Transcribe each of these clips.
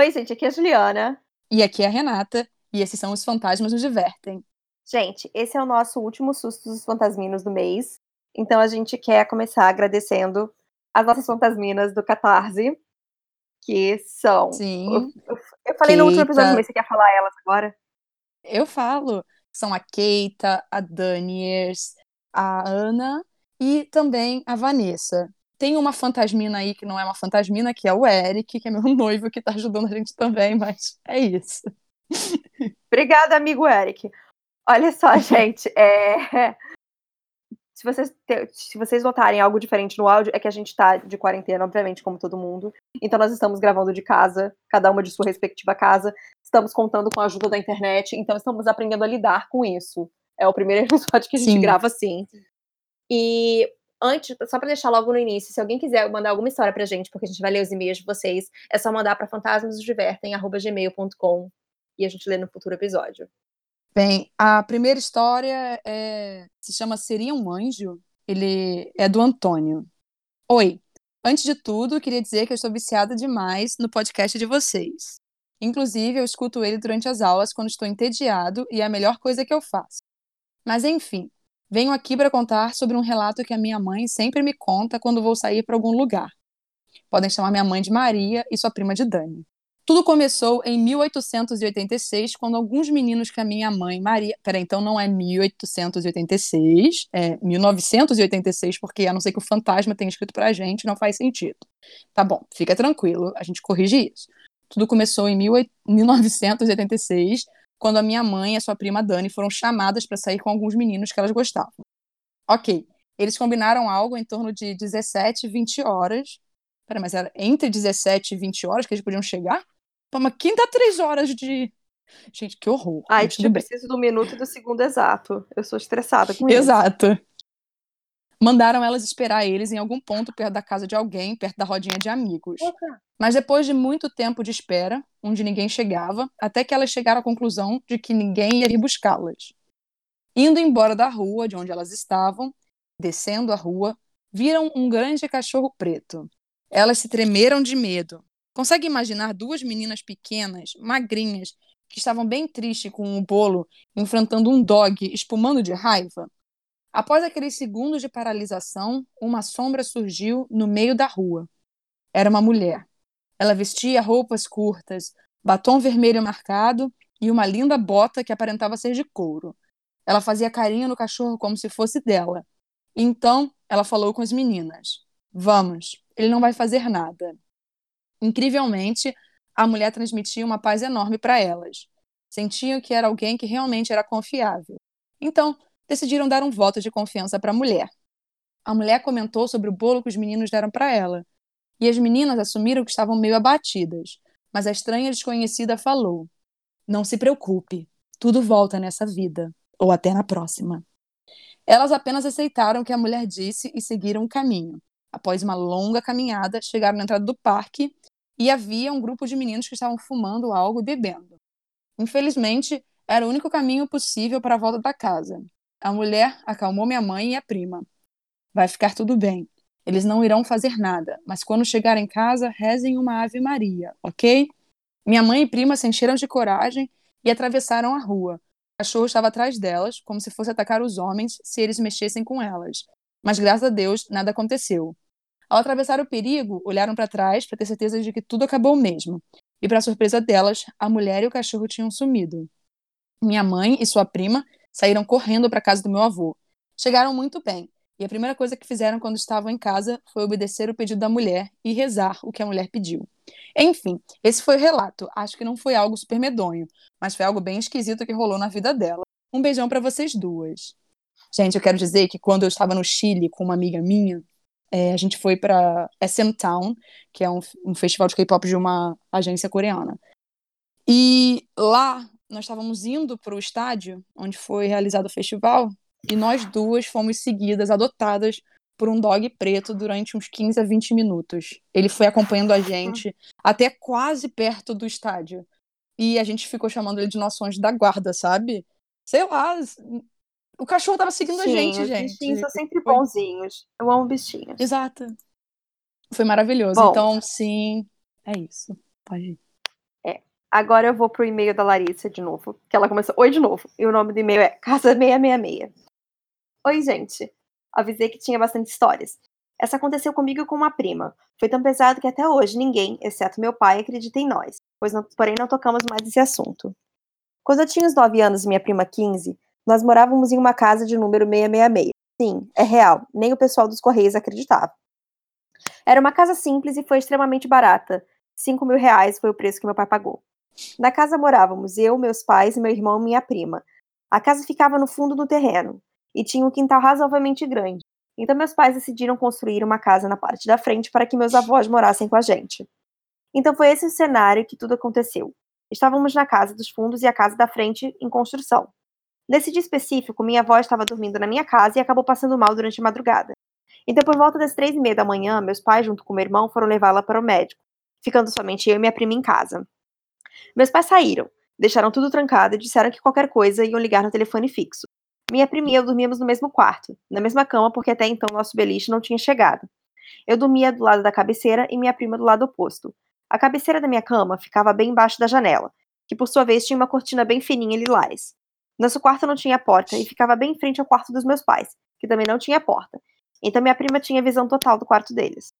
Oi, gente, aqui é a Juliana. E aqui é a Renata, e esses são os Fantasmas nos Divertem. Gente, esse é o nosso último susto dos fantasminos do mês. Então a gente quer começar agradecendo as nossas fantasminas do Catarse, que são. Sim. Eu, falei no último episódio, mas você quer falar elas agora? Eu falo. São a Keita, a Daniers, a Ana e também a Vanessa. Tem uma fantasmina aí que não é uma fantasmina, que é o Eric, que é meu noivo, que tá ajudando a gente também, mas é isso. Obrigada, amigo Eric. Olha só, gente, é... se, vocês te... se vocês notarem algo diferente no áudio, é que a gente tá de quarentena, obviamente, como todo mundo. Então nós estamos gravando de casa, cada uma de sua respectiva casa. Estamos contando com a ajuda da internet, então estamos aprendendo a lidar com isso. É o primeiro episódio que a gente Sim. grava assim. E antes, só para deixar logo no início, se alguém quiser mandar alguma história pra gente, porque a gente vai ler os e-mails de vocês, é só mandar para fantasmasdivertem@gmail.com e a gente lê no futuro episódio. Bem, a primeira história é... se chama Seria um Anjo? Ele é do Antônio. Oi, antes de tudo, queria dizer que eu estou viciada demais no podcast de vocês. Inclusive, eu escuto ele durante as aulas quando estou entediado e é a melhor coisa que eu faço. Mas enfim, venho aqui para contar sobre um relato que a minha mãe sempre me conta quando vou sair para algum lugar. Podem chamar minha mãe de Maria e sua prima de Dani. Tudo começou em 1886, quando alguns meninos que a minha mãe, Maria. Peraí, então não é 1886, é 1986, porque a não ser que o fantasma tenha escrito pra gente, não faz sentido. Tá bom, fica tranquilo, a gente corrige isso. Tudo começou em 1986, quando a minha mãe e a sua prima Dani foram chamadas para sair com alguns meninos que elas gostavam. Ok, eles combinaram algo em torno de 17 e 20 horas. Peraí, mas era entre 17 e 20 horas que eles podiam chegar? Pô, mas quem dá três horas de. Gente, que horror. Ai, eu preciso do minuto e do segundo exato. Eu sou estressada com isso. Exato. Mandaram elas esperar eles em algum ponto perto da casa de alguém, perto da rodinha de amigos. Mas depois de muito tempo de espera, onde ninguém chegava, até que elas chegaram à conclusão de que ninguém ia vir buscá-las. Indo embora da rua de onde elas estavam, descendo a rua, viram um grande cachorro preto. Elas se tremeram de medo. Consegue imaginar duas meninas pequenas, magrinhas, que estavam bem tristes com o bolo, enfrentando um dog espumando de raiva? Após aqueles segundos de paralisação, uma sombra surgiu no meio da rua. Era uma mulher. Ela vestia roupas curtas, batom vermelho marcado e uma linda bota que aparentava ser de couro. Ela fazia carinho no cachorro como se fosse dela. Então, ela falou com as meninas: Vamos, ele não vai fazer nada. Incrivelmente, a mulher transmitia uma paz enorme para elas. Sentiam que era alguém que realmente era confiável. Então, decidiram dar um voto de confiança para a mulher. A mulher comentou sobre o bolo que os meninos deram para ela, e as meninas assumiram que estavam meio abatidas, mas a estranha desconhecida falou: Não se preocupe, tudo volta nessa vida, ou até na próxima. Elas apenas aceitaram o que a mulher disse e seguiram o caminho. Após uma longa caminhada, chegaram na entrada do parque e havia um grupo de meninos que estavam fumando algo e bebendo. Infelizmente, era o único caminho possível para a volta da casa. A mulher acalmou minha mãe e a prima. Vai ficar tudo bem. Eles não irão fazer nada, mas quando chegarem em casa, rezem uma Ave Maria, ok? Minha mãe e prima se encheram de coragem e atravessaram a rua. O cachorro estava atrás delas, como se fosse atacar os homens se eles mexessem com elas. Mas graças a Deus, nada aconteceu. Ao atravessar o perigo, olharam para trás para ter certeza de que tudo acabou mesmo. E, para surpresa delas, a mulher e o cachorro tinham sumido. Minha mãe e sua prima saíram correndo para a casa do meu avô. Chegaram muito bem, e a primeira coisa que fizeram quando estavam em casa foi obedecer o pedido da mulher e rezar o que a mulher pediu. Enfim, esse foi o relato. Acho que não foi algo super medonho, mas foi algo bem esquisito que rolou na vida dela. Um beijão para vocês duas. Gente, eu quero dizer que quando eu estava no Chile com uma amiga minha, é, a gente foi para SM Town, que é um, um festival de K-pop de uma agência coreana. E lá nós estávamos indo para o estádio onde foi realizado o festival e nós duas fomos seguidas, adotadas por um dog preto durante uns 15 a 20 minutos. Ele foi acompanhando a gente até quase perto do estádio. E a gente ficou chamando ele de nosso anjo da guarda, sabe? Sei lá. O cachorro tava seguindo Sim, a gente, os gente. bichinhos são sempre Foi- bonzinhos. Eu amo bichinhos. Exato. Foi maravilhoso. Bom. Então, sim, é isso. Pode ir. Agora eu vou pro e-mail da Larissa de novo, que ela começou. Oi de novo. E o nome do e-mail é Casa666. Oi, gente. Avisei que tinha bastante histórias. Essa aconteceu comigo e com uma prima. Foi tão pesado que até hoje ninguém, exceto meu pai, acredita em nós, pois não, porém não tocamos mais nesse assunto. Quando eu tinha uns 9 anos e minha prima 15, nós morávamos em uma casa de número 666. Sim, é real, nem o pessoal dos Correios acreditava. Era uma casa simples e foi extremamente barata. 5 mil reais foi o preço que meu pai pagou. Na casa morávamos eu, meus pais, meu irmão e minha prima. A casa ficava no fundo do terreno e tinha um quintal razoavelmente grande. Então meus pais decidiram construir uma casa na parte da frente para que meus avós morassem com a gente. Então foi esse o cenário que tudo aconteceu. Estávamos na casa dos fundos e a casa da frente em construção. Nesse dia específico, minha avó estava dormindo na minha casa e acabou passando mal durante a madrugada. Então, por volta das três e meia da manhã, meus pais, junto com meu irmão, foram levá-la para o médico, ficando somente eu e minha prima em casa. Meus pais saíram, deixaram tudo trancado e disseram que qualquer coisa iam ligar no telefone fixo. Minha prima e eu dormíamos no mesmo quarto, na mesma cama, porque até então nosso beliche não tinha chegado. Eu dormia do lado da cabeceira e minha prima do lado oposto. A cabeceira da minha cama ficava bem embaixo da janela, que por sua vez tinha uma cortina bem fininha lilás. Nosso quarto não tinha porta e ficava bem em frente ao quarto dos meus pais, que também não tinha porta. Então minha prima tinha visão total do quarto deles.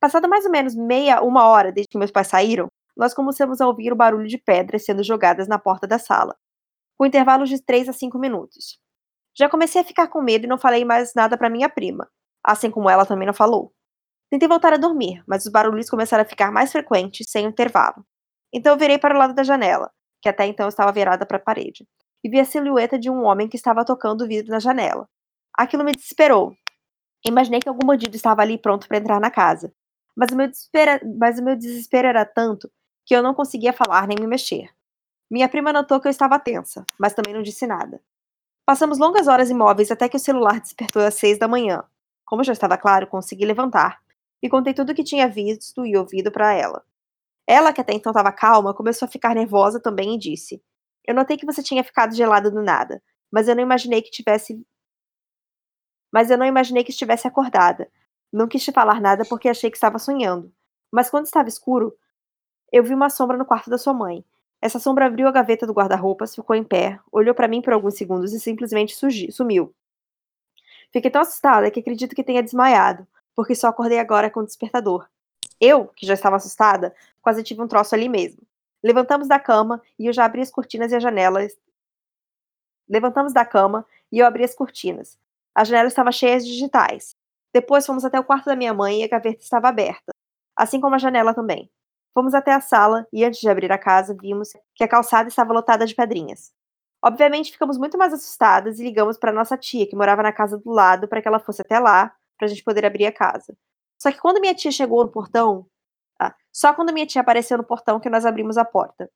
Passado mais ou menos meia, uma hora desde que meus pais saíram, nós começamos a ouvir o barulho de pedras sendo jogadas na porta da sala, com intervalos de 3 a 5 minutos. Já comecei a ficar com medo e não falei mais nada para minha prima, assim como ela também não falou. Tentei voltar a dormir, mas os barulhos começaram a ficar mais frequentes sem intervalo. Então eu virei para o lado da janela, que até então estava virada para a parede, e vi a silhueta de um homem que estava tocando o vidro na janela. Aquilo me desesperou. Imaginei que algum bandido estava ali pronto para entrar na casa. Mas o, meu mas o meu desespero era tanto que eu não conseguia falar nem me mexer. Minha prima notou que eu estava tensa, mas também não disse nada. Passamos longas horas imóveis até que o celular despertou às seis da manhã. Como já estava claro, consegui levantar e contei tudo o que tinha visto e ouvido para ela. Ela, que até então estava calma, começou a ficar nervosa também e disse: Eu notei que você tinha ficado gelada do nada, mas eu não imaginei que tivesse. Mas eu não imaginei que estivesse acordada. Não quis te falar nada porque achei que estava sonhando. Mas quando estava escuro, eu vi uma sombra no quarto da sua mãe. Essa sombra abriu a gaveta do guarda-roupas, ficou em pé, olhou para mim por alguns segundos e simplesmente sumiu. Fiquei tão assustada que acredito que tenha desmaiado, porque só acordei agora com o despertador. Eu, que já estava assustada, quase tive um troço ali mesmo. Levantamos da cama e eu já abri as cortinas e as janelas. Levantamos da cama e eu abri as cortinas. A janela estava cheia de digitais. Depois fomos até o quarto da minha mãe e a gaveta estava aberta, assim como a janela também. Fomos até a sala e, antes de abrir a casa, vimos que a calçada estava lotada de pedrinhas. Obviamente, ficamos muito mais assustadas e ligamos para nossa tia, que morava na casa do lado, para que ela fosse até lá, para a gente poder abrir a casa. Só que quando minha tia chegou no portão, ah, só quando minha tia apareceu no portão que nós abrimos a porta.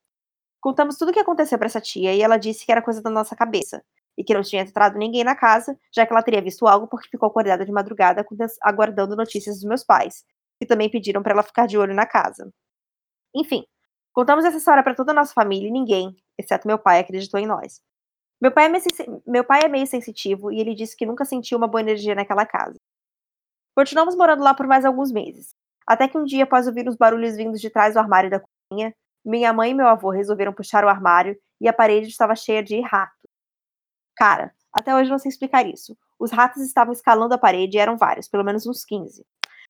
Contamos tudo o que aconteceu para essa tia e ela disse que era coisa da nossa cabeça e que não tinha entrado ninguém na casa, já que ela teria visto algo porque ficou acordada de madrugada aguardando notícias dos meus pais, que também pediram para ela ficar de olho na casa. Enfim, contamos essa história para toda a nossa família e ninguém, exceto meu pai, acreditou em nós. Meu pai, é meio, meu pai é meio sensitivo e ele disse que nunca sentiu uma boa energia naquela casa. Continuamos morando lá por mais alguns meses, até que um dia, após ouvir os barulhos vindos de trás do armário da cozinha, minha mãe e meu avô resolveram puxar o armário e a parede estava cheia de ratos. Cara, até hoje não sei explicar isso. Os ratos estavam escalando a parede e eram vários, pelo menos uns 15.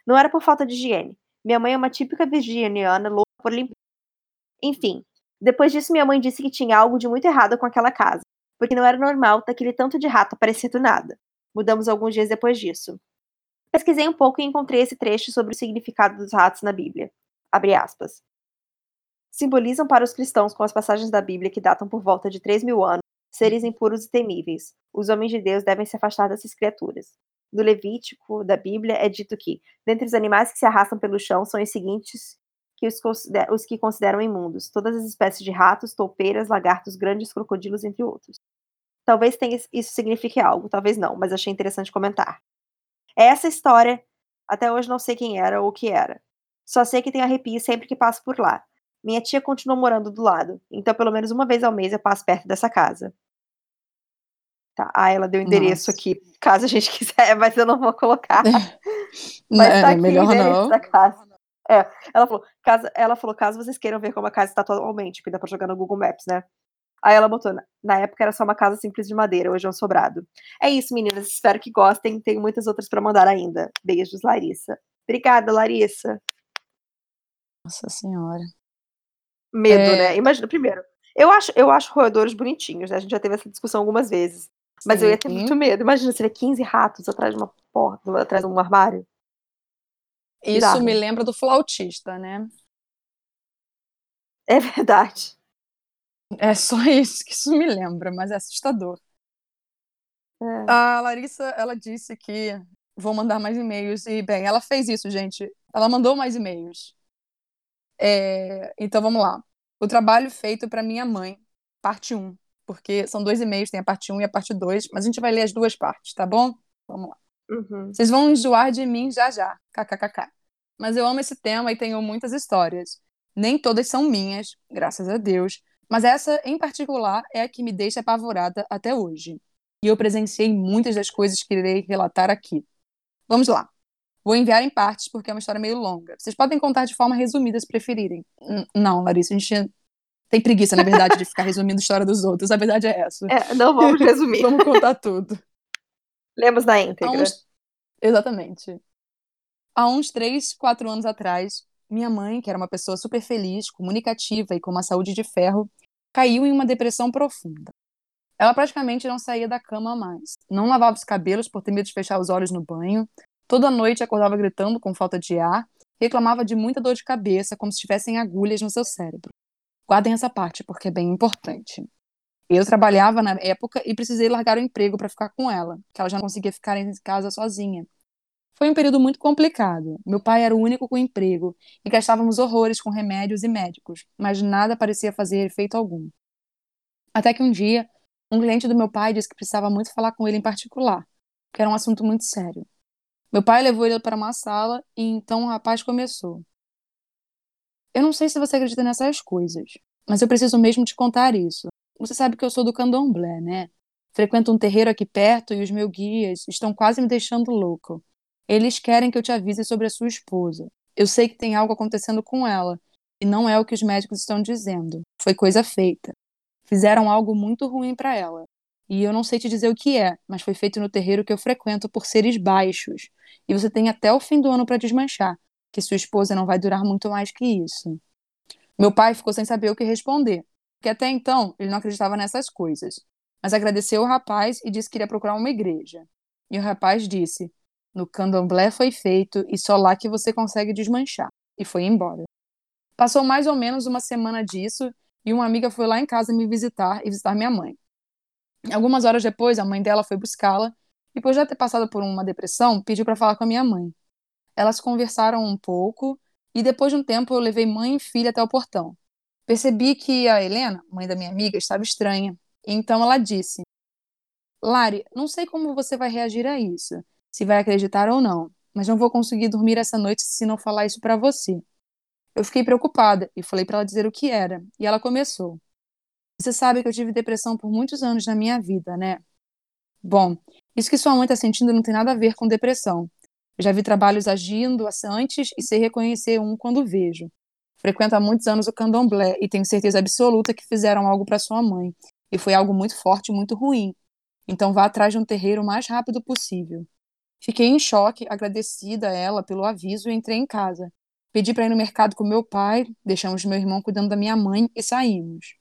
Não era por falta de higiene. Minha mãe é uma típica virginiana por limpar. Enfim, depois disso minha mãe disse que tinha algo de muito errado com aquela casa, porque não era normal ter aquele tanto de rato aparecer do nada. Mudamos alguns dias depois disso. Pesquisei um pouco e encontrei esse trecho sobre o significado dos ratos na Bíblia. Abre aspas. Simbolizam para os cristãos com as passagens da Bíblia que datam por volta de 3 mil anos, seres impuros e temíveis. Os homens de Deus devem se afastar dessas criaturas. No Levítico da Bíblia é dito que, dentre os animais que se arrastam pelo chão, são os seguintes que os, os que consideram imundos, todas as espécies de ratos, toupeiras, lagartos grandes, crocodilos, entre outros. Talvez tenha, isso signifique algo, talvez não, mas achei interessante comentar. Essa história, até hoje não sei quem era ou o que era. Só sei que tem arrepio sempre que passo por lá. Minha tia continua morando do lado, então pelo menos uma vez ao mês eu passo perto dessa casa. Tá. Ah, ela deu o endereço Nossa. aqui, caso a gente quiser, mas eu não vou colocar. mas tá aqui melhor o endereço não. da casa. É, ela falou, caso, ela falou, caso vocês queiram ver como a casa está atualmente, que dá pra jogar no Google Maps, né? Aí ela botou, na época era só uma casa simples de madeira, hoje é um sobrado. É isso, meninas, espero que gostem, tem muitas outras para mandar ainda. Beijos, Larissa. Obrigada, Larissa. Nossa senhora. Medo, é... né? Imagina, primeiro, eu acho, eu acho roedores bonitinhos, né? A gente já teve essa discussão algumas vezes. Mas Sim. eu ia ter muito medo. Imagina se 15 ratos atrás de uma porta, atrás de um armário. Isso me lembra do flautista, né? É verdade. É só isso que isso me lembra, mas é assustador. É. A Larissa, ela disse que vou mandar mais e-mails e, bem, ela fez isso, gente. Ela mandou mais e-mails. É, então vamos lá. O trabalho feito para minha mãe, parte 1. Porque são dois e-mails, tem a parte 1 e a parte 2, mas a gente vai ler as duas partes, tá bom? Vamos lá. Uhum. Vocês vão enjoar de mim já já. KKKK. Mas eu amo esse tema e tenho muitas histórias. Nem todas são minhas, graças a Deus, mas essa em particular é a que me deixa apavorada até hoje. E eu presenciei muitas das coisas que irei relatar aqui. Vamos lá. Vou enviar em partes porque é uma história meio longa. Vocês podem contar de forma resumida se preferirem. N não, Larissa, a gente tem preguiça, na verdade, de ficar resumindo a história dos outros. A verdade é essa. É, não vamos resumir. vamos contar tudo. Lemos na íntegra. Uns... Exatamente. Há uns três, quatro anos atrás, minha mãe, que era uma pessoa super feliz, comunicativa e com uma saúde de ferro, caiu em uma depressão profunda. Ela praticamente não saía da cama mais, não lavava os cabelos por ter medo de fechar os olhos no banho, toda noite acordava gritando com falta de ar, reclamava de muita dor de cabeça, como se tivessem agulhas no seu cérebro. Guardem essa parte, porque é bem importante. Eu trabalhava na época e precisei largar o emprego para ficar com ela, que ela já não conseguia ficar em casa sozinha. Foi um período muito complicado. Meu pai era o único com emprego e gastávamos horrores com remédios e médicos, mas nada parecia fazer efeito algum. Até que um dia, um cliente do meu pai disse que precisava muito falar com ele em particular, que era um assunto muito sério. Meu pai levou ele para uma sala e então o rapaz começou. Eu não sei se você acredita nessas coisas, mas eu preciso mesmo te contar isso. Você sabe que eu sou do candomblé, né? Frequento um terreiro aqui perto e os meus guias estão quase me deixando louco. Eles querem que eu te avise sobre a sua esposa. Eu sei que tem algo acontecendo com ela, e não é o que os médicos estão dizendo. Foi coisa feita. Fizeram algo muito ruim para ela. E eu não sei te dizer o que é, mas foi feito no terreiro que eu frequento por seres baixos. E você tem até o fim do ano para desmanchar que sua esposa não vai durar muito mais que isso. Meu pai ficou sem saber o que responder, porque até então ele não acreditava nessas coisas, mas agradeceu o rapaz e disse que iria procurar uma igreja. E o rapaz disse: No candomblé foi feito e só lá que você consegue desmanchar. E foi embora. Passou mais ou menos uma semana disso e uma amiga foi lá em casa me visitar e visitar minha mãe. Algumas horas depois, a mãe dela foi buscá-la e, por já ter passado por uma depressão, pediu para falar com a minha mãe. Elas conversaram um pouco e depois de um tempo eu levei mãe e filha até o portão. Percebi que a Helena, mãe da minha amiga, estava estranha. Então ela disse: Lari, não sei como você vai reagir a isso, se vai acreditar ou não, mas não vou conseguir dormir essa noite se não falar isso para você. Eu fiquei preocupada e falei para ela dizer o que era, e ela começou. Você sabe que eu tive depressão por muitos anos na minha vida, né? Bom, isso que sua mãe está sentindo não tem nada a ver com depressão. Já vi trabalhos agindo antes e sei reconhecer um quando vejo. Frequento há muitos anos o candomblé e tenho certeza absoluta que fizeram algo para sua mãe. E foi algo muito forte e muito ruim. Então vá atrás de um terreiro o mais rápido possível. Fiquei em choque, agradecida a ela pelo aviso e entrei em casa. Pedi para ir no mercado com meu pai, deixamos meu irmão cuidando da minha mãe e saímos.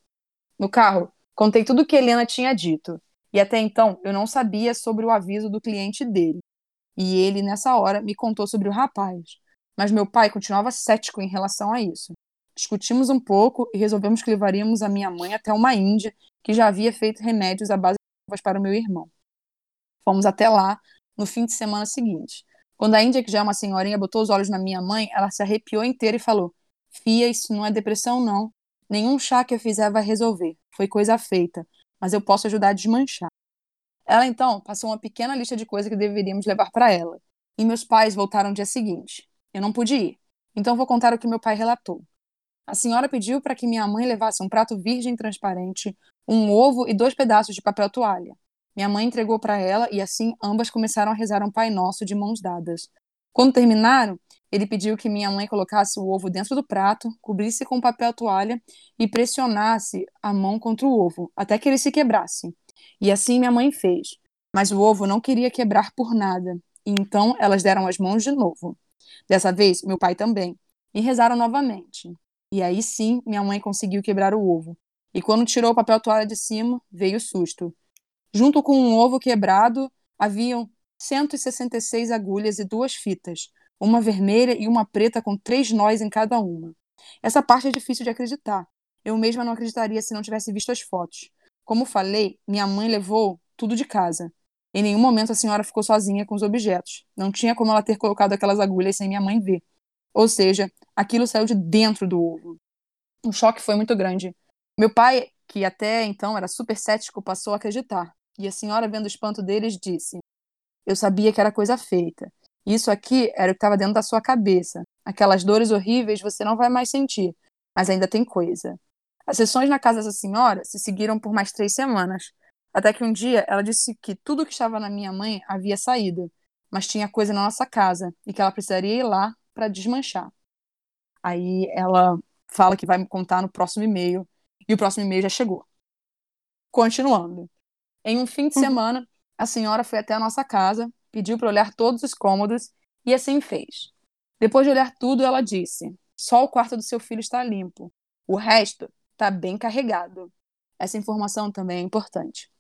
No carro, contei tudo o que Helena tinha dito. E até então eu não sabia sobre o aviso do cliente dele. E ele, nessa hora, me contou sobre o rapaz. Mas meu pai continuava cético em relação a isso. Discutimos um pouco e resolvemos que levaríamos a minha mãe até uma Índia que já havia feito remédios à base de ervas para o meu irmão. Fomos até lá no fim de semana seguinte. Quando a Índia, que já é uma senhorinha, botou os olhos na minha mãe, ela se arrepiou inteira e falou: Fia, isso não é depressão, não. Nenhum chá que eu fizer vai resolver. Foi coisa feita. Mas eu posso ajudar a desmanchar. Ela então passou uma pequena lista de coisas que deveríamos levar para ela. E meus pais voltaram no dia seguinte. Eu não pude ir. Então vou contar o que meu pai relatou. A senhora pediu para que minha mãe levasse um prato virgem transparente, um ovo e dois pedaços de papel toalha. Minha mãe entregou para ela e assim ambas começaram a rezar um Pai Nosso de mãos dadas. Quando terminaram, ele pediu que minha mãe colocasse o ovo dentro do prato, cobrisse com papel toalha e pressionasse a mão contra o ovo, até que ele se quebrasse. E assim minha mãe fez. Mas o ovo não queria quebrar por nada, e então elas deram as mãos de novo. Dessa vez, meu pai também, e rezaram novamente. E aí sim, minha mãe conseguiu quebrar o ovo. E quando tirou o papel toalha de cima, veio o susto. Junto com um ovo quebrado, haviam 166 agulhas e duas fitas, uma vermelha e uma preta com três nós em cada uma. Essa parte é difícil de acreditar. Eu mesma não acreditaria se não tivesse visto as fotos. Como falei, minha mãe levou tudo de casa. Em nenhum momento a senhora ficou sozinha com os objetos. Não tinha como ela ter colocado aquelas agulhas sem minha mãe ver. Ou seja, aquilo saiu de dentro do ovo. O choque foi muito grande. Meu pai, que até então era super cético, passou a acreditar. E a senhora, vendo o espanto deles, disse: Eu sabia que era coisa feita. Isso aqui era o que estava dentro da sua cabeça. Aquelas dores horríveis você não vai mais sentir, mas ainda tem coisa. As sessões na casa dessa senhora se seguiram por mais três semanas, até que um dia ela disse que tudo que estava na minha mãe havia saído, mas tinha coisa na nossa casa e que ela precisaria ir lá para desmanchar. Aí ela fala que vai me contar no próximo e-mail, e o próximo e-mail já chegou. Continuando. Em um fim de uhum. semana, a senhora foi até a nossa casa pediu para olhar todos os cômodos e assim fez. Depois de olhar tudo, ela disse: Só o quarto do seu filho está limpo. O resto está bem carregado. Essa informação também é importante.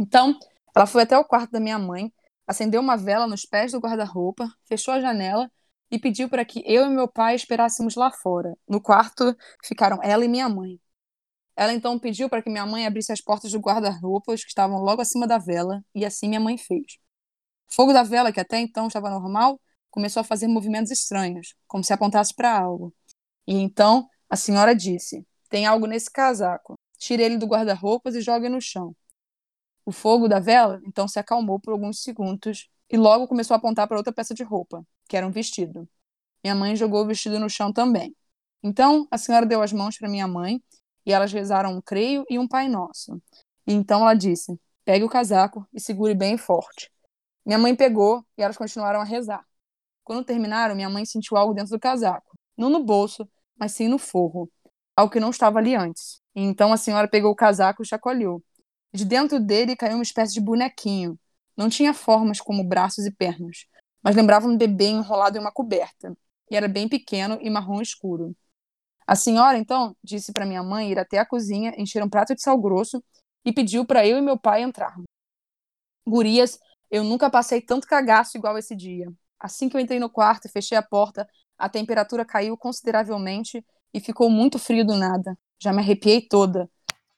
Então, ela foi até o quarto da minha mãe, acendeu uma vela nos pés do guarda-roupa, fechou a janela e pediu para que eu e meu pai esperássemos lá fora. No quarto ficaram ela e minha mãe. Ela então pediu para que minha mãe abrisse as portas do guarda-roupas que estavam logo acima da vela, e assim minha mãe fez. O fogo da vela, que até então estava normal, começou a fazer movimentos estranhos, como se apontasse para algo. E então a senhora disse: Tem algo nesse casaco. Tire ele do guarda-roupas e jogue no chão. O fogo da vela então se acalmou por alguns segundos e logo começou a apontar para outra peça de roupa, que era um vestido. Minha mãe jogou o vestido no chão também. Então a senhora deu as mãos para minha mãe e elas rezaram um creio e um Pai Nosso. E então ela disse: Pegue o casaco e segure bem forte. Minha mãe pegou e elas continuaram a rezar. Quando terminaram, minha mãe sentiu algo dentro do casaco. Não no bolso, mas sim no forro. Algo que não estava ali antes. E então a senhora pegou o casaco e chacoalhou. De dentro dele caiu uma espécie de bonequinho. Não tinha formas como braços e pernas, mas lembrava um bebê enrolado em uma coberta. E era bem pequeno e marrom escuro. A senhora, então, disse para minha mãe ir até a cozinha, encher um prato de sal grosso e pediu para eu e meu pai entrarmos. Gurias, eu nunca passei tanto cagaço igual esse dia. Assim que eu entrei no quarto e fechei a porta, a temperatura caiu consideravelmente e ficou muito frio do nada. Já me arrepiei toda.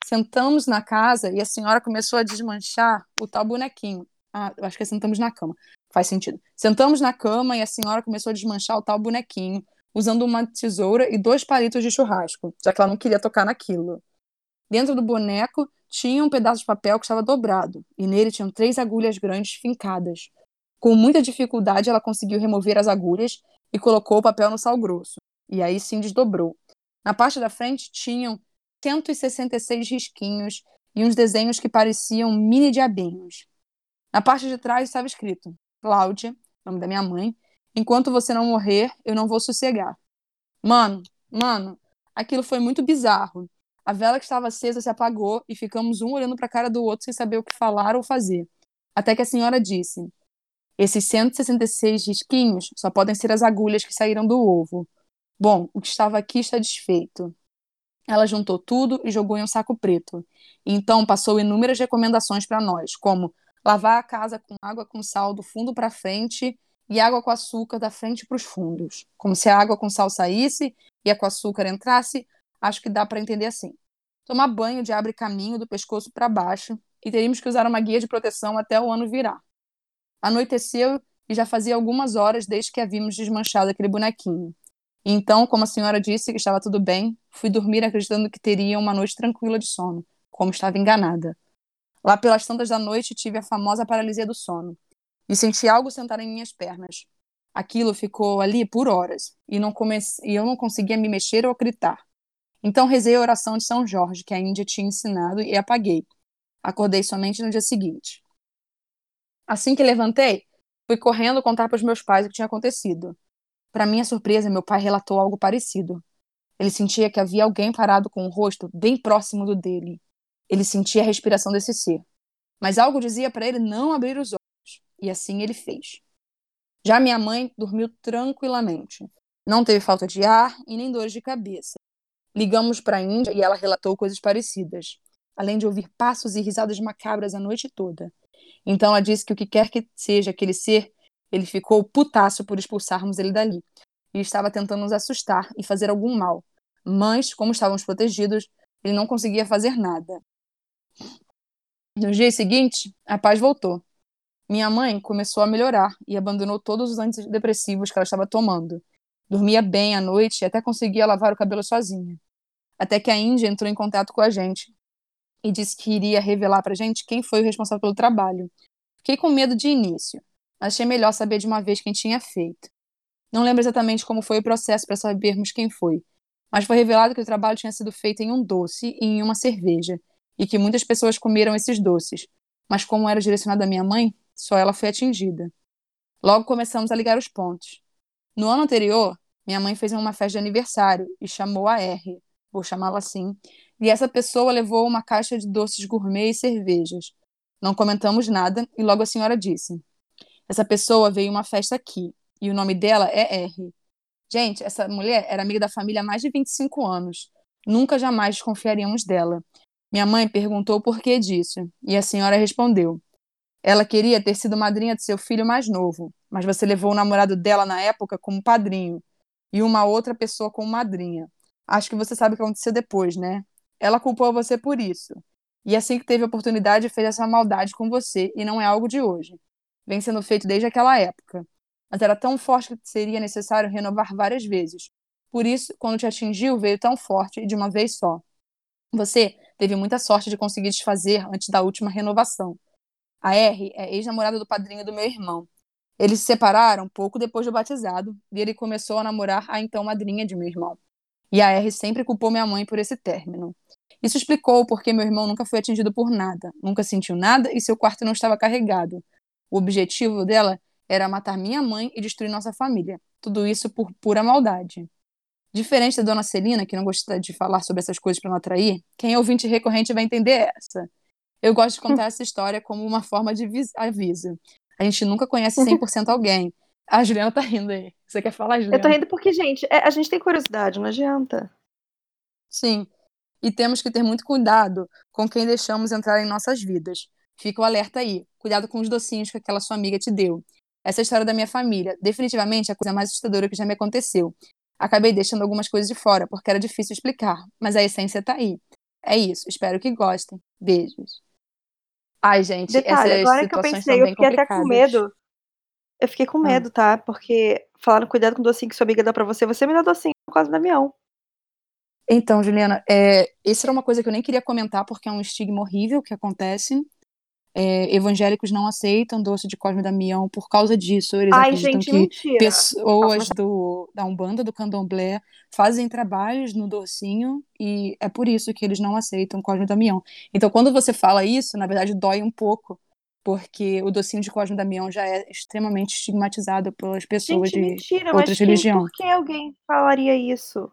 Sentamos na casa e a senhora começou a desmanchar o tal bonequinho. Ah, eu acho que sentamos na cama. Faz sentido. Sentamos na cama e a senhora começou a desmanchar o tal bonequinho, usando uma tesoura e dois palitos de churrasco, já que ela não queria tocar naquilo. Dentro do boneco tinha um pedaço de papel que estava dobrado, e nele tinham três agulhas grandes fincadas. Com muita dificuldade, ela conseguiu remover as agulhas e colocou o papel no sal grosso. E aí sim desdobrou. Na parte da frente tinham 166 risquinhos e uns desenhos que pareciam mini diabinhos. Na parte de trás estava escrito: Cláudia, nome da minha mãe, enquanto você não morrer, eu não vou sossegar. Mano, mano, aquilo foi muito bizarro. A vela que estava acesa se apagou e ficamos um olhando para a cara do outro sem saber o que falar ou fazer. Até que a senhora disse: Esses 166 risquinhos só podem ser as agulhas que saíram do ovo. Bom, o que estava aqui está desfeito. Ela juntou tudo e jogou em um saco preto. Então passou inúmeras recomendações para nós, como lavar a casa com água com sal do fundo para frente e água com açúcar da frente para os fundos. Como se a água com sal saísse e a com açúcar entrasse, acho que dá para entender assim. Tomar banho de abre caminho do pescoço para baixo e teríamos que usar uma guia de proteção até o ano virar. Anoiteceu e já fazia algumas horas desde que havíamos desmanchado aquele bonequinho. Então, como a senhora disse que estava tudo bem, fui dormir acreditando que teria uma noite tranquila de sono, como estava enganada. Lá pelas tantas da noite tive a famosa paralisia do sono e senti algo sentar em minhas pernas. Aquilo ficou ali por horas e, não comece... e eu não conseguia me mexer ou gritar. Então rezei a oração de São Jorge, que a Índia tinha ensinado, e apaguei. Acordei somente no dia seguinte. Assim que levantei, fui correndo contar para os meus pais o que tinha acontecido. Para minha surpresa, meu pai relatou algo parecido. Ele sentia que havia alguém parado com o rosto bem próximo do dele. Ele sentia a respiração desse ser. Mas algo dizia para ele não abrir os olhos, e assim ele fez. Já minha mãe dormiu tranquilamente. Não teve falta de ar e nem dores de cabeça. Ligamos para a Índia e ela relatou coisas parecidas, além de ouvir passos e risadas macabras a noite toda. Então ela disse que o que quer que seja aquele ser, ele ficou putaço por expulsarmos ele dali. E estava tentando nos assustar e fazer algum mal. Mas, como estávamos protegidos, ele não conseguia fazer nada. No dia seguinte, a paz voltou. Minha mãe começou a melhorar e abandonou todos os antidepressivos que ela estava tomando. Dormia bem à noite e até conseguia lavar o cabelo sozinha. Até que a Índia entrou em contato com a gente e disse que iria revelar pra gente quem foi o responsável pelo trabalho. Fiquei com medo de início, achei melhor saber de uma vez quem tinha feito. Não lembro exatamente como foi o processo para sabermos quem foi, mas foi revelado que o trabalho tinha sido feito em um doce e em uma cerveja, e que muitas pessoas comeram esses doces, mas como era direcionado à minha mãe, só ela foi atingida. Logo começamos a ligar os pontos. No ano anterior, minha mãe fez uma festa de aniversário e chamou a R, vou chamá-la assim, e essa pessoa levou uma caixa de doces gourmet e cervejas. Não comentamos nada e logo a senhora disse: Essa pessoa veio uma festa aqui e o nome dela é R. Gente, essa mulher era amiga da família há mais de 25 anos. Nunca jamais desconfiaríamos dela. Minha mãe perguntou o porquê disso e a senhora respondeu: Ela queria ter sido madrinha de seu filho mais novo, mas você levou o namorado dela na época como padrinho e uma outra pessoa como madrinha. Acho que você sabe o que aconteceu depois, né? Ela culpou você por isso. E assim que teve a oportunidade, fez essa maldade com você, e não é algo de hoje. Vem sendo feito desde aquela época. Mas era tão forte que seria necessário renovar várias vezes. Por isso, quando te atingiu, veio tão forte e de uma vez só. Você teve muita sorte de conseguir desfazer antes da última renovação. A R é ex-namorada do padrinho do meu irmão. Eles se separaram pouco depois do batizado e ele começou a namorar a então madrinha de meu irmão. E a R sempre culpou minha mãe por esse término. Isso explicou porque meu irmão nunca foi atingido por nada, nunca sentiu nada e seu quarto não estava carregado. O objetivo dela era matar minha mãe e destruir nossa família. Tudo isso por pura maldade. Diferente da dona Celina, que não gosta de falar sobre essas coisas para não atrair, quem é ouvinte recorrente vai entender essa. Eu gosto de contar essa história como uma forma de aviso. A gente nunca conhece 100% alguém. A Juliana tá rindo aí. Você quer falar, Juliana? Eu tô rindo porque, gente, é, a gente tem curiosidade, não adianta. Sim. E temos que ter muito cuidado com quem deixamos entrar em nossas vidas. Fica o alerta aí. Cuidado com os docinhos que aquela sua amiga te deu. Essa é história da minha família. Definitivamente a coisa mais assustadora que já me aconteceu. Acabei deixando algumas coisas de fora, porque era difícil explicar, mas a essência tá aí. É isso. Espero que gostem. Beijos. Ai, gente, Detalhe, agora que eu pensei, eu fiquei até com medo eu fiquei com ah. medo, tá? Porque falaram cuidado com o docinho que sua amiga dá pra você. Você me dá docinho por causa do avião. Então, Juliana, é, isso era uma coisa que eu nem queria comentar porque é um estigma horrível que acontece. É, evangélicos não aceitam doce de Cosme e Damião por causa disso. Eles Ai, acreditam gente, que mentira. pessoas do, da Umbanda, do Candomblé, fazem trabalhos no docinho e é por isso que eles não aceitam Cosme e Damião. Então, quando você fala isso, na verdade, dói um pouco, porque o docinho de Cosme Damião já é extremamente estigmatizado pelas pessoas Gente, de mentira, outras religiões. Por que alguém falaria isso?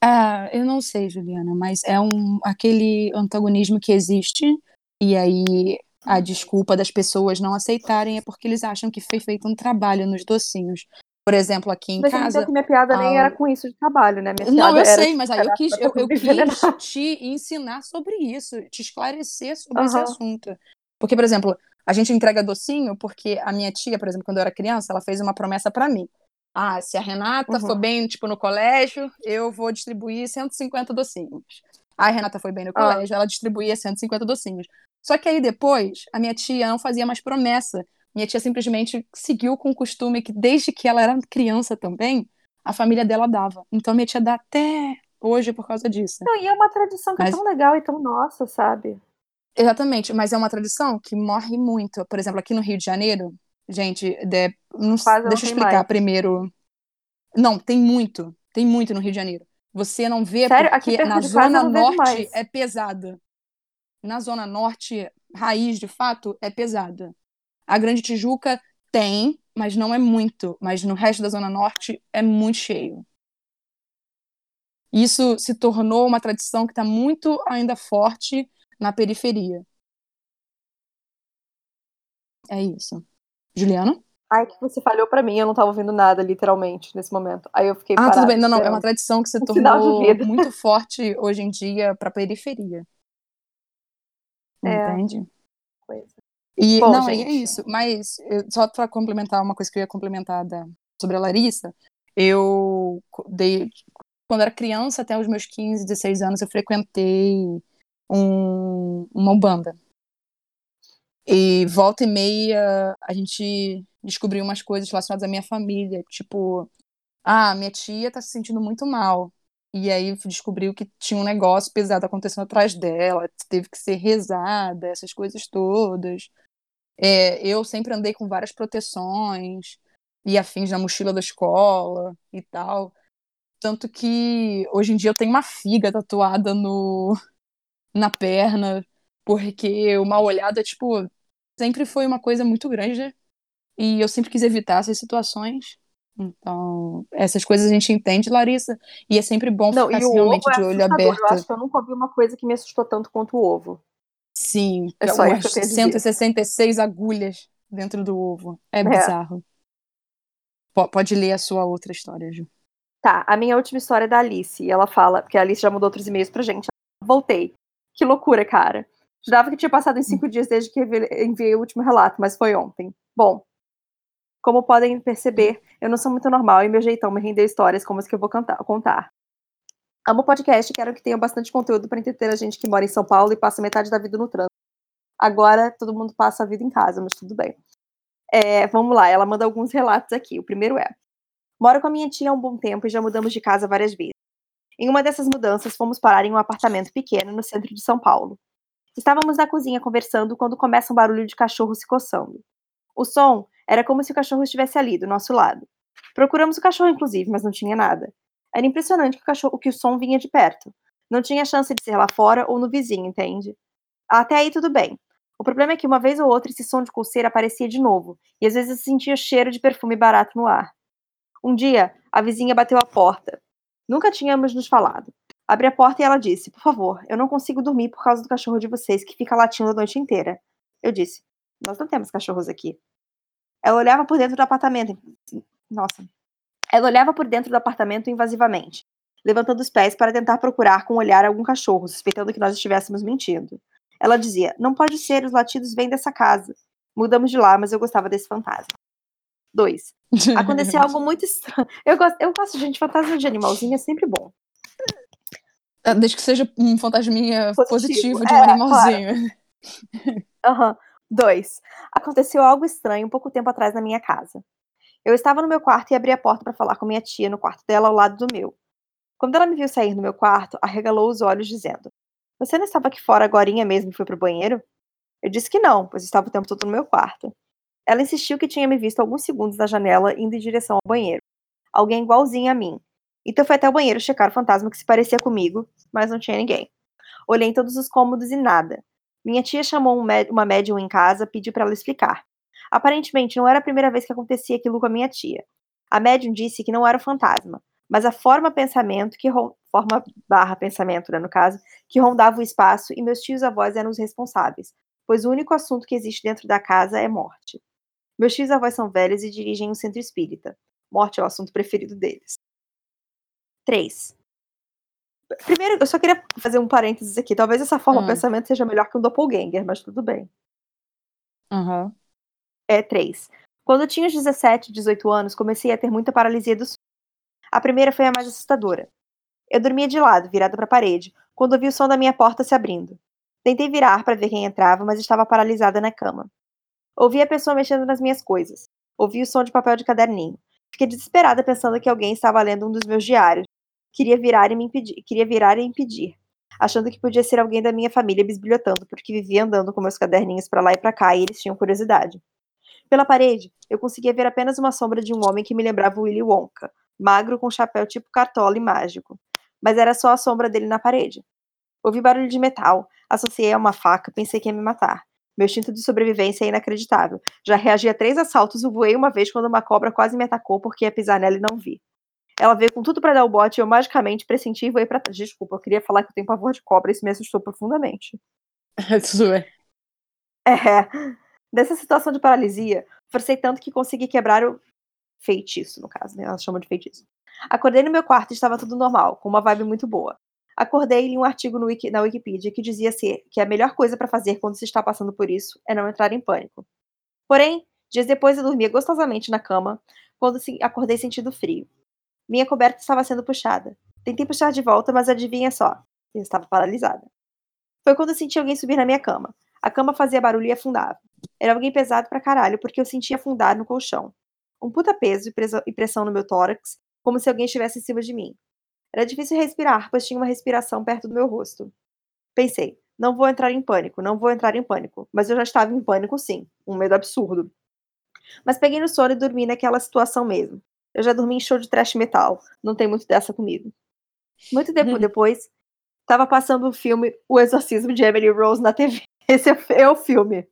Ah, eu não sei, Juliana, mas é um aquele antagonismo que existe e aí a desculpa das pessoas não aceitarem é porque eles acham que foi feito um trabalho nos docinhos. Por exemplo, aqui em mas casa. Que minha piada ah, nem era com isso de trabalho, né? Minha não, eu sei, mas aí eu quis, eu, eu quis te ensinar sobre isso, te esclarecer sobre uhum. esse assunto. Porque, por exemplo, a gente entrega docinho porque a minha tia, por exemplo, quando eu era criança, ela fez uma promessa para mim. Ah, se a Renata uhum. for bem, tipo, no colégio, eu vou distribuir 150 docinhos. a Renata foi bem no ah. colégio, ela distribuía 150 docinhos. Só que aí depois, a minha tia não fazia mais promessa. Minha tia simplesmente seguiu com o costume que, desde que ela era criança também, a família dela dava. Então, minha tia dá até hoje por causa disso. Não, e é uma tradição que é Mas... é tão legal e tão nossa, sabe? Exatamente, mas é uma tradição que morre muito. Por exemplo, aqui no Rio de Janeiro, gente, de, não, deixa eu explicar mais. primeiro. Não, tem muito, tem muito no Rio de Janeiro. Você não vê Sério? porque na zona norte é pesada. Na zona norte, raiz de fato é pesada. A Grande Tijuca tem, mas não é muito. Mas no resto da Zona Norte é muito cheio. Isso se tornou uma tradição que está muito ainda forte na periferia. É isso. Juliana? Ai, que você falhou para mim, eu não tava ouvindo nada, literalmente, nesse momento. Aí eu fiquei Ah, tudo bem, não, não, é uma tradição que se um tornou muito forte hoje em dia para periferia. É. Entende? Coisa. E Bom, não, gente. é isso. Mas só para complementar uma coisa que eu ia complementar da, sobre a Larissa, eu dei quando era criança, até os meus 15, 16 anos, eu frequentei um, uma banda. E volta e meia a gente descobriu umas coisas relacionadas à minha família, tipo, ah, minha tia tá se sentindo muito mal. E aí descobriu que tinha um negócio pesado acontecendo atrás dela, teve que ser rezada, essas coisas todas. É, eu sempre andei com várias proteções e afins na mochila da escola e tal. Tanto que hoje em dia eu tenho uma figa tatuada no na perna, porque uma olhada, tipo, sempre foi uma coisa muito grande e eu sempre quis evitar essas situações. Então, essas coisas a gente entende, Larissa, e é sempre bom Não, ficar assim, realmente é de olho aberto. Eu acho que eu nunca vi uma coisa que me assustou tanto quanto o ovo. Sim, é só umas 166 agulhas dentro do ovo. É, é. bizarro. Pode ler a sua outra história, Ju. Tá, a minha última história é da Alice. E ela fala, porque a Alice já mudou outros e-mails pra gente. Voltei. Que loucura, cara. Jurava que tinha passado em cinco hum. dias desde que enviei o último relato, mas foi ontem. Bom, como podem perceber, eu não sou muito normal e meu jeitão me rendeu histórias como as que eu vou cantar, contar. Amo podcast e quero que tenha bastante conteúdo para entreter a gente que mora em São Paulo e passa metade da vida no trânsito. Agora todo mundo passa a vida em casa, mas tudo bem. É, vamos lá, ela manda alguns relatos aqui. O primeiro é: Moro com a minha tia há um bom tempo e já mudamos de casa várias vezes. Em uma dessas mudanças, fomos parar em um apartamento pequeno no centro de São Paulo. Estávamos na cozinha conversando quando começa um barulho de cachorro se coçando. O som era como se o cachorro estivesse ali, do nosso lado. Procuramos o cachorro, inclusive, mas não tinha nada. Era impressionante que o, cachorro, que o som vinha de perto. Não tinha chance de ser lá fora ou no vizinho, entende? Até aí tudo bem. O problema é que uma vez ou outra esse som de coceira aparecia de novo, e às vezes eu sentia cheiro de perfume barato no ar. Um dia, a vizinha bateu a porta. Nunca tínhamos nos falado. Abri a porta e ela disse: Por favor, eu não consigo dormir por causa do cachorro de vocês que fica latindo a noite inteira. Eu disse: Nós não temos cachorros aqui. Ela olhava por dentro do apartamento. Nossa. Ela olhava por dentro do apartamento invasivamente, levantando os pés para tentar procurar com o olhar algum cachorro, suspeitando que nós estivéssemos mentindo. Ela dizia: Não pode ser, os latidos vêm dessa casa. Mudamos de lá, mas eu gostava desse fantasma. 2. Aconteceu algo muito estranho. Eu gosto, eu gosto, gente, fantasma de animalzinho é sempre bom. Ah, desde que seja um fantasminha positivo, positivo de um é, animalzinho. Aham. Uhum. Dois. Aconteceu algo estranho pouco tempo atrás na minha casa. Eu estava no meu quarto e abri a porta para falar com minha tia no quarto dela ao lado do meu. Quando ela me viu sair do meu quarto, arregalou os olhos dizendo: Você não estava aqui fora agora mesmo e foi pro banheiro? Eu disse que não, pois estava o tempo todo no meu quarto. Ela insistiu que tinha me visto alguns segundos na janela indo em direção ao banheiro. Alguém igualzinho a mim. Então foi até o banheiro checar o fantasma que se parecia comigo, mas não tinha ninguém. Olhei em todos os cômodos e nada. Minha tia chamou uma médium em casa, pediu para ela explicar. Aparentemente não era a primeira vez que acontecia aquilo com a minha tia. A médium disse que não era o fantasma, mas a forma pensamento que forma barra pensamento, né, no caso, que rondava o espaço e meus tios avós eram os responsáveis, pois o único assunto que existe dentro da casa é morte. Meus tios avós são velhos e dirigem um centro espírita. Morte é o assunto preferido deles. 3. Primeiro, eu só queria fazer um parênteses aqui. Talvez essa forma de hum. pensamento seja melhor que um doppelganger, mas tudo bem. Uhum. É 3. Quando eu tinha uns 17, 18 anos, comecei a ter muita paralisia do sono. A primeira foi a mais assustadora. Eu dormia de lado, virada para a parede, quando ouvi o som da minha porta se abrindo. Tentei virar para ver quem entrava, mas estava paralisada na cama. Ouvi a pessoa mexendo nas minhas coisas. Ouvi o som de papel de caderninho. Fiquei desesperada pensando que alguém estava lendo um dos meus diários. Queria virar e me impedir, queria virar e impedir, achando que podia ser alguém da minha família bisbilhotando, porque vivia andando com meus caderninhos para lá e para cá e eles tinham curiosidade. Pela parede, eu conseguia ver apenas uma sombra de um homem que me lembrava Willy Wonka, magro com chapéu tipo cartola e mágico. Mas era só a sombra dele na parede. Ouvi barulho de metal, associei a uma faca, pensei que ia me matar Meu instinto de sobrevivência é inacreditável. Já reagi a três assaltos e voei uma vez quando uma cobra quase me atacou porque ia pisar nela e não vi. Ela veio com tudo para dar o bote e eu magicamente pressenti e voei pra trás. Desculpa, eu queria falar que eu tenho pavor de cobra, isso me assustou profundamente. Isso é. É. Dessa situação de paralisia, forcei tanto que consegui quebrar o feitiço, no caso, né? Ela chama de feitiço. Acordei no meu quarto e estava tudo normal, com uma vibe muito boa. Acordei e li um artigo Wiki, na Wikipedia que dizia ser que a melhor coisa para fazer quando se está passando por isso é não entrar em pânico. Porém, dias depois eu dormia gostosamente na cama, quando acordei sentindo frio. Minha coberta estava sendo puxada. Tentei puxar de volta, mas adivinha só, eu estava paralisada. Foi quando eu senti alguém subir na minha cama. A cama fazia barulho e afundava. Era alguém pesado pra caralho, porque eu sentia afundar no colchão. Um puta peso e pressão no meu tórax, como se alguém estivesse em cima de mim. Era difícil respirar, pois tinha uma respiração perto do meu rosto. Pensei, não vou entrar em pânico, não vou entrar em pânico. Mas eu já estava em pânico, sim. Um medo absurdo. Mas peguei no sono e dormi naquela situação mesmo. Eu já dormi em show de trash metal. Não tem muito dessa comigo. Muito tempo depois, estava passando o filme O Exorcismo de Emily Rose na TV. Esse é o filme.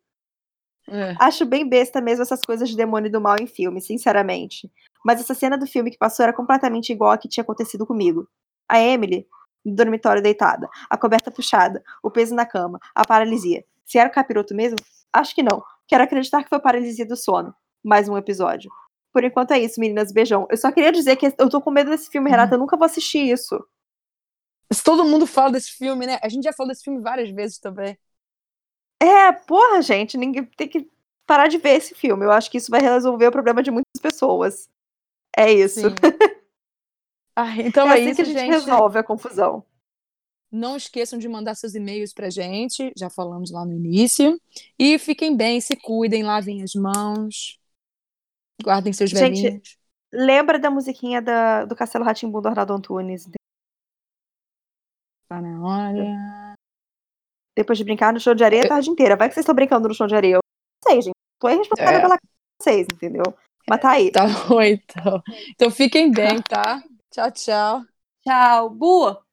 É. Acho bem besta mesmo essas coisas de demônio do mal em filme, sinceramente. Mas essa cena do filme que passou era completamente igual a que tinha acontecido comigo. A Emily, no dormitório deitada, a coberta puxada, o peso na cama, a paralisia. Se era o capiroto mesmo? Acho que não. Quero acreditar que foi paralisia do sono. Mais um episódio. Por enquanto é isso, meninas. Beijão. Eu só queria dizer que eu tô com medo desse filme, Renata. Eu nunca vou assistir isso. Todo mundo fala desse filme, né? A gente já falou desse filme várias vezes também. É, porra, gente, ninguém tem que parar de ver esse filme. Eu acho que isso vai resolver o problema de muitas pessoas. É isso. ah, então é, é assim isso, que a gente, gente, resolve a confusão. Não esqueçam de mandar seus e-mails pra gente, já falamos lá no início. E fiquem bem, se cuidem, lavem as mãos, guardem seus gente, velhinhos. Lembra da musiquinha da, do Castelo Ratimbu do Arnaldo Antunes? Tá na hora. Depois de brincar no show de areia a tarde inteira. Vai que vocês estão brincando no show de areia. Eu não sei, gente. Tô aí responsável é. pela vocês, entendeu? Mas tá aí. Tá bom, então. Então fiquem bem, tá? Tchau, tchau. Tchau. Boa!